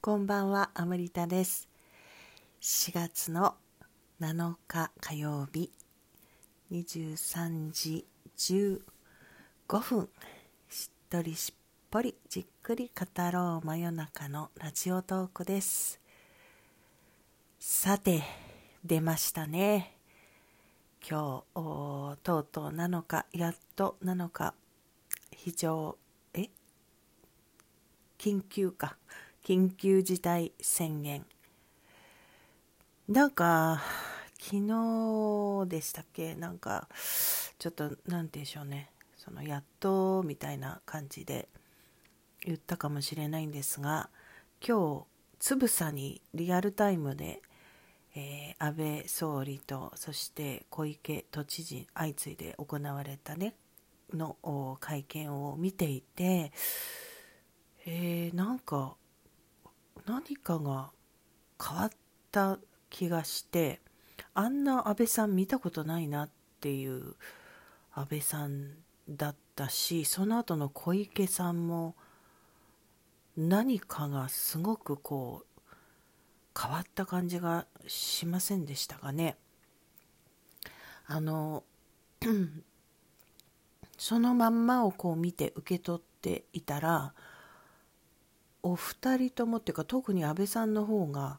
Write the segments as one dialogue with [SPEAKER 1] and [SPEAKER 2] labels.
[SPEAKER 1] こんばんは、アムリタです。4月の7日火曜日、23時15分、しっとりしっぽりじっくり語ろう真夜中のラジオトークです。さて、出ましたね。今日、とうとう7日、やっと7日、非常、え？緊急か。緊急事態宣言。なんか、昨日でしたっけ？なんか、ちょっと、なんて言うんでしょうね。その、やっと、みたいな感じで言ったかもしれないんですが、今日、つぶさにリアルタイムで、えー安倍総理と、そして小池都知事、相次いで行われたね、の会見を見ていて、えーなんか何かが変わった気がしてあんな安倍さん見たことないなっていう安倍さんだったしその後の小池さんも何かがすごくこう変わった感じがしませんでしたかね。あの そのまんまをこう見て受け取っていたらお二人ともっていうか特に安倍さんの方が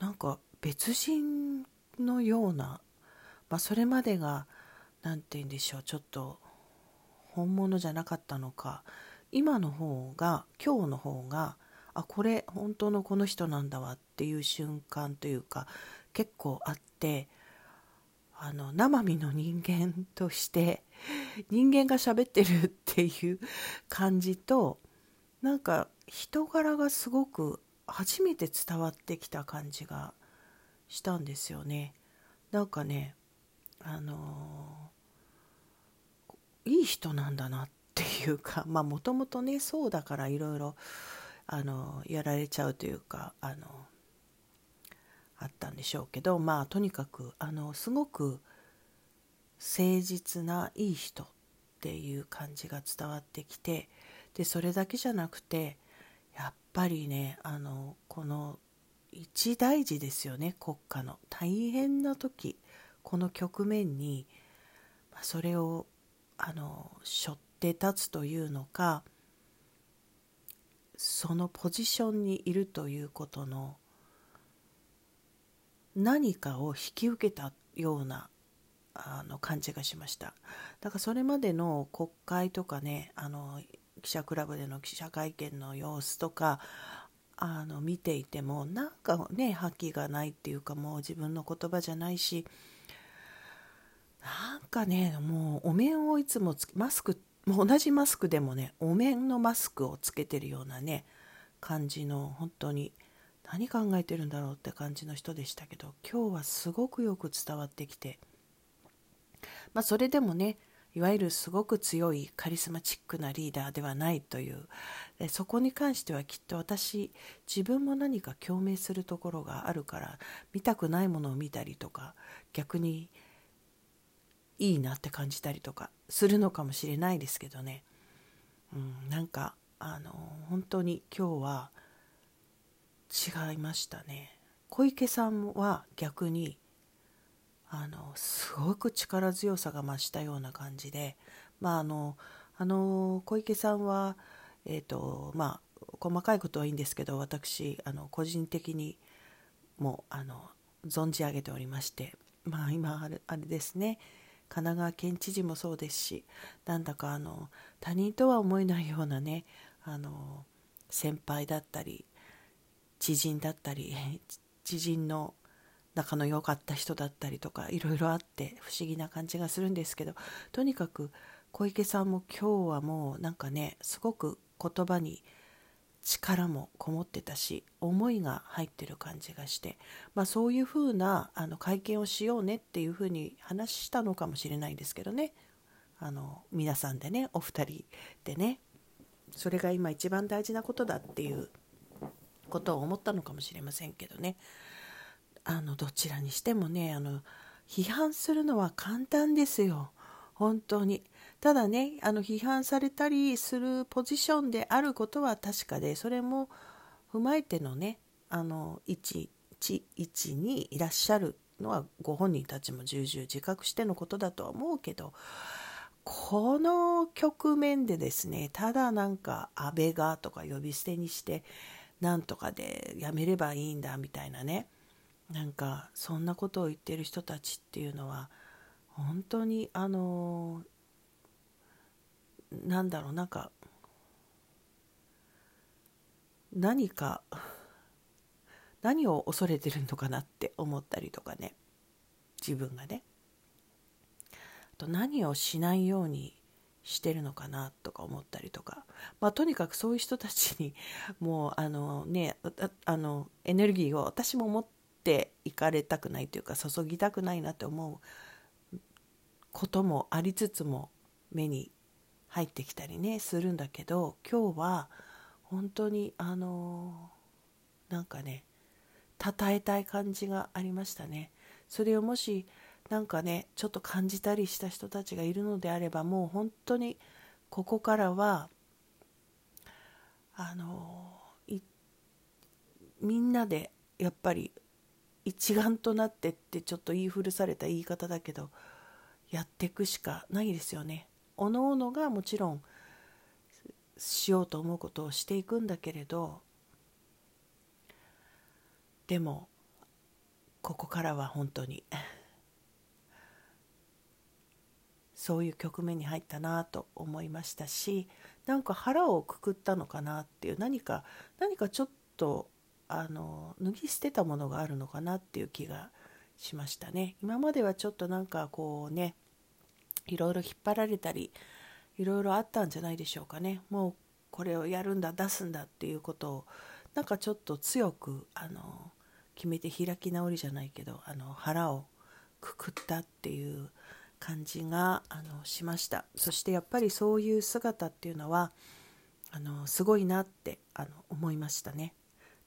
[SPEAKER 1] なんか別人のような、まあ、それまでが何て言うんでしょうちょっと本物じゃなかったのか今の方が今日の方があこれ本当のこの人なんだわっていう瞬間というか結構あってあの生身の人間として人間が喋ってるっていう感じとなんか人柄がすごく初めて伝わってきた感じがしたんですよね。なんかねあのーいい人なんだなっていうか まあもともとねそうだからいろいろあのやられちゃうというかあのあったんでしょうけどまあとにかくあのすごく誠実ないい人っていう感じが伝わってきてでそれだけじゃなくてぱりねあのこの一大事ですよね国家の。大変な時この局面にまそれをあの背負って立つというのかそのポジションにいるということの何かを引き受けたようなあの感じがしました。だからそれまでの国会とかねあの記者クラブでの記者会見の様子とかあの見ていてもなんかね覇気がないっていうかもう自分の言葉じゃないしなんかねもうお面をいつもつマスクもう同じマスクでもねお面のマスクをつけてるようなね感じの本当に何考えてるんだろうって感じの人でしたけど今日はすごくよく伝わってきてまあそれでもねいわゆるすごく強いカリスマチックなリーダーではないという。でそこに関してはきっと私自分も何か共鳴するところがあるから見たくないものを見たりとか逆にいいなって感じたりとかするのかもしれないですけどね、うん、なんかあの本当に今日は違いましたね。小池さんは逆にあのすごく力強さが増したような感じでまああのあの小池さんはえっ、とまあ細かいことはいいんですけど私あの個人的にもあの存じ上げておりましてまあ今あれあれですね。神奈川県知事もそうですしなんだかあの他人とは思えないようなねあの先輩だったり知人だったり知人の仲の良かった人だったりとかいろいろあって不思議な感じがするんですけどとにかく小池さんも今日はもうなんかねすごく言葉に力もこもってたし思いが入ってる感じがして、まあ、そういうふうなあの会見をしようねっていうふうに話したのかもしれないんですけどね。あの皆さんでねお二人でね。それが今一番大事なことだっていうことを思ったのかもしれませんけどね。あのどちらにしてもねあの批判するのは簡単ですよ。本当に。ただねあの批判されたりするポジションであることは確かでそれも踏まえてのねあの111にいらっしゃるのはご本人たちも重々自覚してのことだとは思うけどこの局面でですねただなんか安倍がとか呼び捨てにしてなんとかでやめればいいんだみたいなねなんかそんなことを言ってる人たちっていうのは本当にあのなんだろうなんか何か何を恐れてるのかなって思ったりとかね。自分がね。あと何をしないようにしてるのかなとか思ったりとか、まあ、とにかくそういう人たちにもうあのねあのエネルギーを私も持ってていかれたくないというか注ぎたくないなって思うこともありつつも目に入ってきたりねするんだけど今日は本当にあのなんかね称えたい感じがありましたね。それをもしなんかねちょっと感じたりした人たちがいるのであればもう本当にここからはあのみんなでやっぱり一丸となってってちょっと言い古された言い方だけどやっていくしかないですよね。おのおのがもちろんしようと思うことをしていくんだけれどでもここからは本当にそういう局面に入ったなと思いましたしなんか腹をくくったのかなっていう何か何かちょっとあの脱ぎ捨てたものがあるのかなっていう気がしましたね。今まではちょっとなんかこうねいろいろ引っ張られたりいろいろあったんじゃないでしょうかね。もうこれをやるんだ出すんだっていうことをなんかちょっと強くあの決めて開き直りじゃないけどあの腹をくくったっていう感じがあのしました。そしてやっぱりそういう姿っていうのはあのすごいなってあの思いましたね。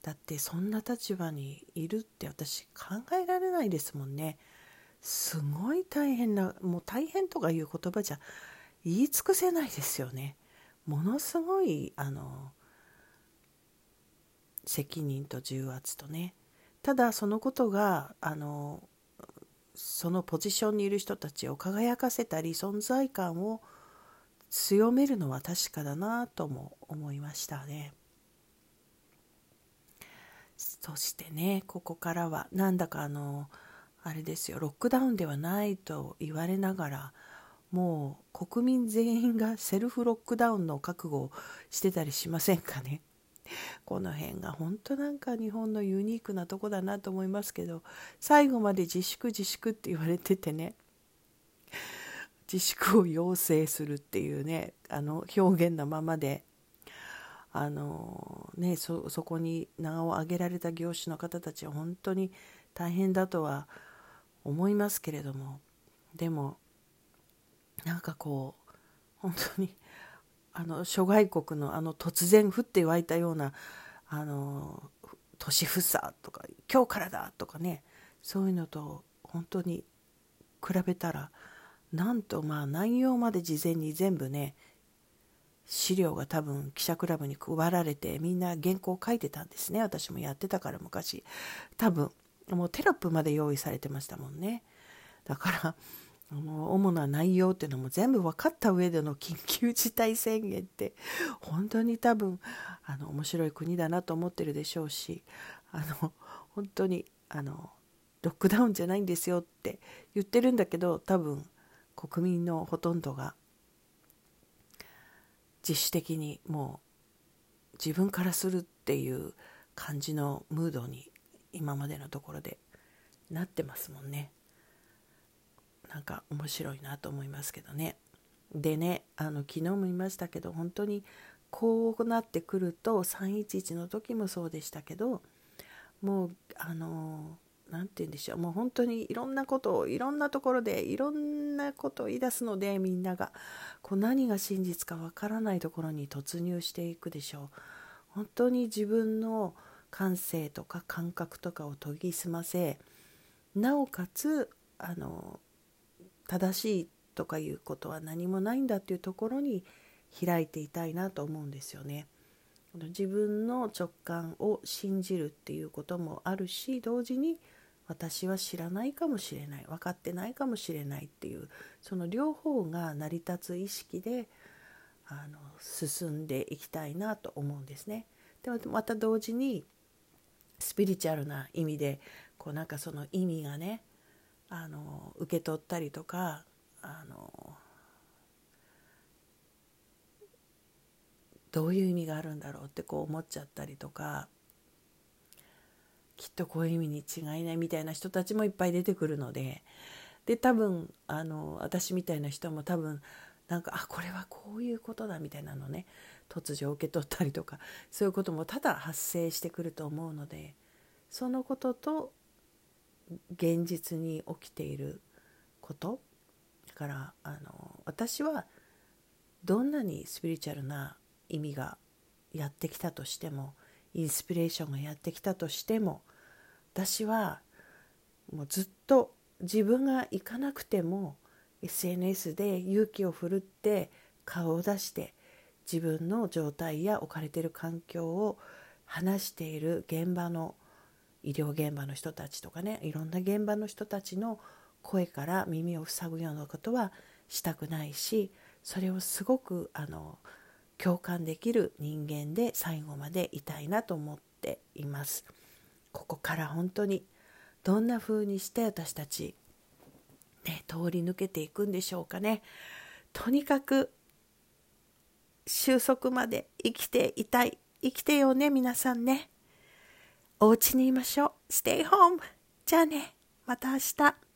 [SPEAKER 1] だってそんな立場にいるって私考えられないですもんね。すごい大変なもう大変とかいう言葉じゃ言い尽くせないですよね。ものすごいあの責任と重圧とね。ただそのことがあのそのポジションにいる人たちを輝かせたり存在感を強めるのは確かだなとも思いましたね。そしてねここからはなんだかあのあれですよロックダウンではないと言われながらもう国民全員がセルフロックダウンの覚悟をしてたりしませんかね。この辺が本当なんか日本のユニークなとこだなと思いますけど最後まで自粛自粛って言われててね自粛を要請するっていうねあの表現のままであのねそこに名を挙げられた業種の方たちは本当に大変だとは思いますけれどもでもなんかこう本当に あの諸外国のあの突然降って湧いたようなあの都市封鎖とか今日からだとかねそういうのと本当に比べたらなんとまあ内容まで事前に全部ね資料が多分記者クラブに配られてみんな原稿を書いてたんですね。私もやってたから昔。多分もうテロップまで用意されてましたもんね。だから主な内容っていうのも全部分かった上での緊急事態宣言って本当に多分あの面白い国だなと思ってるでしょうしあの本当にあのロックダウンじゃないんですよって言ってるんだけど多分国民のほとんどが自主的にもう自分からするっていう感じのムードに今までのところでなってますもんね。なんか面白いなと思いますけどね。でねあの昨日も言いましたけど本当にこうなってくると311の時もそうでしたけどもうあの何て言うんでしょうもう本当にいろんなことをいろんなところでいろんなことを言い出すのでみんながこう何が真実かわからないところに突入していくでしょう。本当に自分の感性とか感覚とかを研ぎ澄ませなおかつあの正しいとかいうことは何もないんだっていうところに開いていたいなと思うんですよね。自分の直感を信じるっていうこともあるし同時に私は知らないかもしれない分かってないかもしれないっていうその両方が成り立つ意識であの進んでいきたいなと思うんですね。でまた同時にスピリチュアルな意味でこうなんかその意味がねあの受け取ったりとかあのどういう意味があるんだろうってこう思っちゃったりとかきっとこういう意味に違いないみたいな人たちもいっぱい出てくるのでで多分あの私みたいな人も多分なんかあこれはこういうことだみたいなのね突如受け取ったりとかそういうこともただ発生してくると思うのでそのことと現実に起きていることだからあの私はどんなにスピリチュアルな意味がやってきたとしてもインスピレーションがやってきたとしても私はもうずっと自分が行かなくても SNS で勇気を振るって顔を出して自分の状態や置かれている環境を話している現場の医療現場の人たちとかねいろんな現場の人たちの声から耳を塞ぐようなことはしたくないしそれをすごくあの共感できる人間で最後までいたいなと思っています。ここから本当にどんな風にして私たち、ね、通り抜けていくんでしょうかね。とにかく収束まで生きていたい。生きてよね、皆さんね。お家にいましょう。Stay home. じゃあね、また明日。